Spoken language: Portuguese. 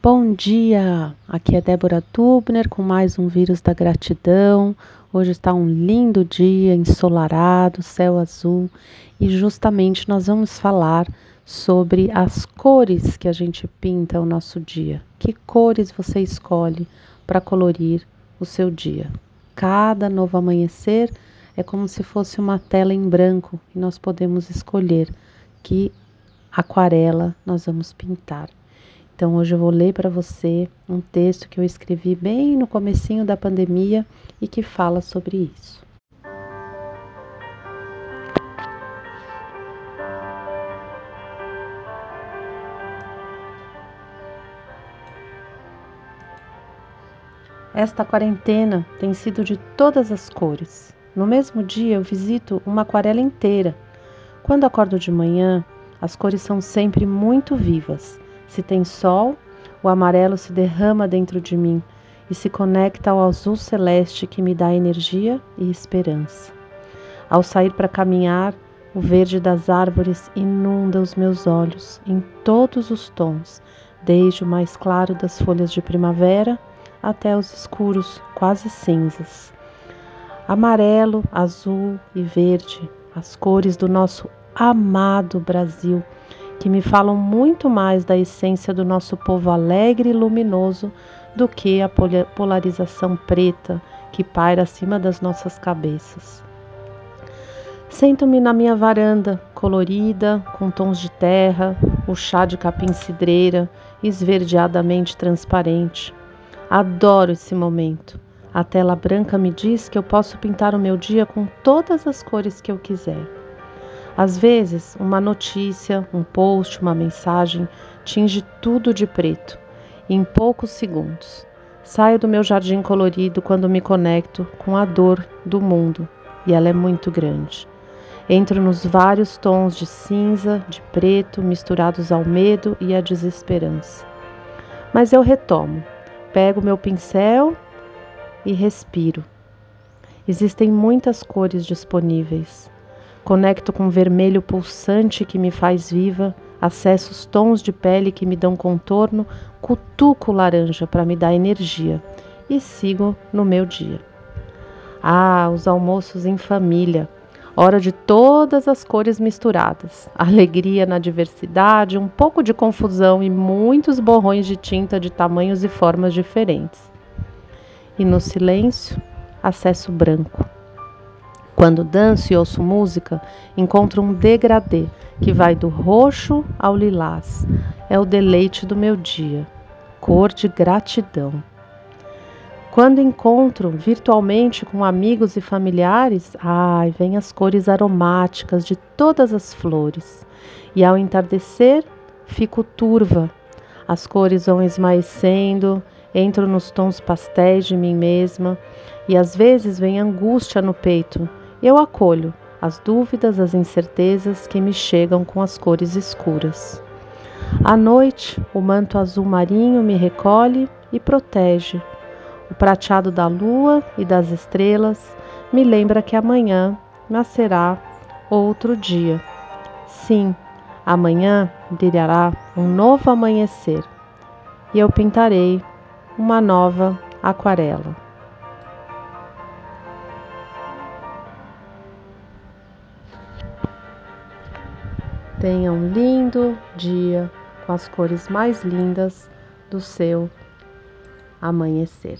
Bom dia! Aqui é Débora Tubner com mais um Vírus da Gratidão. Hoje está um lindo dia, ensolarado, céu azul, e justamente nós vamos falar sobre as cores que a gente pinta o nosso dia. Que cores você escolhe para colorir o seu dia? Cada novo amanhecer é como se fosse uma tela em branco e nós podemos escolher que aquarela nós vamos pintar. Então hoje eu vou ler para você um texto que eu escrevi bem no comecinho da pandemia e que fala sobre isso. Esta quarentena tem sido de todas as cores. No mesmo dia eu visito uma aquarela inteira. Quando acordo de manhã, as cores são sempre muito vivas se tem sol, o amarelo se derrama dentro de mim e se conecta ao azul celeste que me dá energia e esperança. Ao sair para caminhar, o verde das árvores inunda os meus olhos em todos os tons, desde o mais claro das folhas de primavera até os escuros, quase cinzas. Amarelo, azul e verde, as cores do nosso amado Brasil que me falam muito mais da essência do nosso povo alegre e luminoso do que a polarização preta que paira acima das nossas cabeças. Sento-me na minha varanda, colorida, com tons de terra, o chá de capim-cidreira, esverdeadamente transparente. Adoro esse momento. A tela branca me diz que eu posso pintar o meu dia com todas as cores que eu quiser. Às vezes, uma notícia, um post, uma mensagem tinge tudo de preto, em poucos segundos. Saio do meu jardim colorido quando me conecto com a dor do mundo, e ela é muito grande. Entro nos vários tons de cinza, de preto, misturados ao medo e à desesperança. Mas eu retomo, pego meu pincel e respiro. Existem muitas cores disponíveis. Conecto com o vermelho pulsante que me faz viva, acesso os tons de pele que me dão contorno, cutuco laranja para me dar energia e sigo no meu dia. Ah, os almoços em família, hora de todas as cores misturadas, alegria na diversidade, um pouco de confusão e muitos borrões de tinta de tamanhos e formas diferentes. E no silêncio, acesso branco quando danço e ouço música, encontro um degradê que vai do roxo ao lilás. É o deleite do meu dia, cor de gratidão. Quando encontro virtualmente com amigos e familiares, ai, vem as cores aromáticas de todas as flores. E ao entardecer, fico turva. As cores vão esmaecendo, entro nos tons pastéis de mim mesma e às vezes vem angústia no peito eu acolho as dúvidas, as incertezas que me chegam com as cores escuras. À noite, o manto azul marinho me recolhe e protege. O prateado da lua e das estrelas me lembra que amanhã nascerá outro dia. Sim, amanhã brilhará um novo amanhecer e eu pintarei uma nova aquarela. Tenha um lindo dia com as cores mais lindas do seu amanhecer.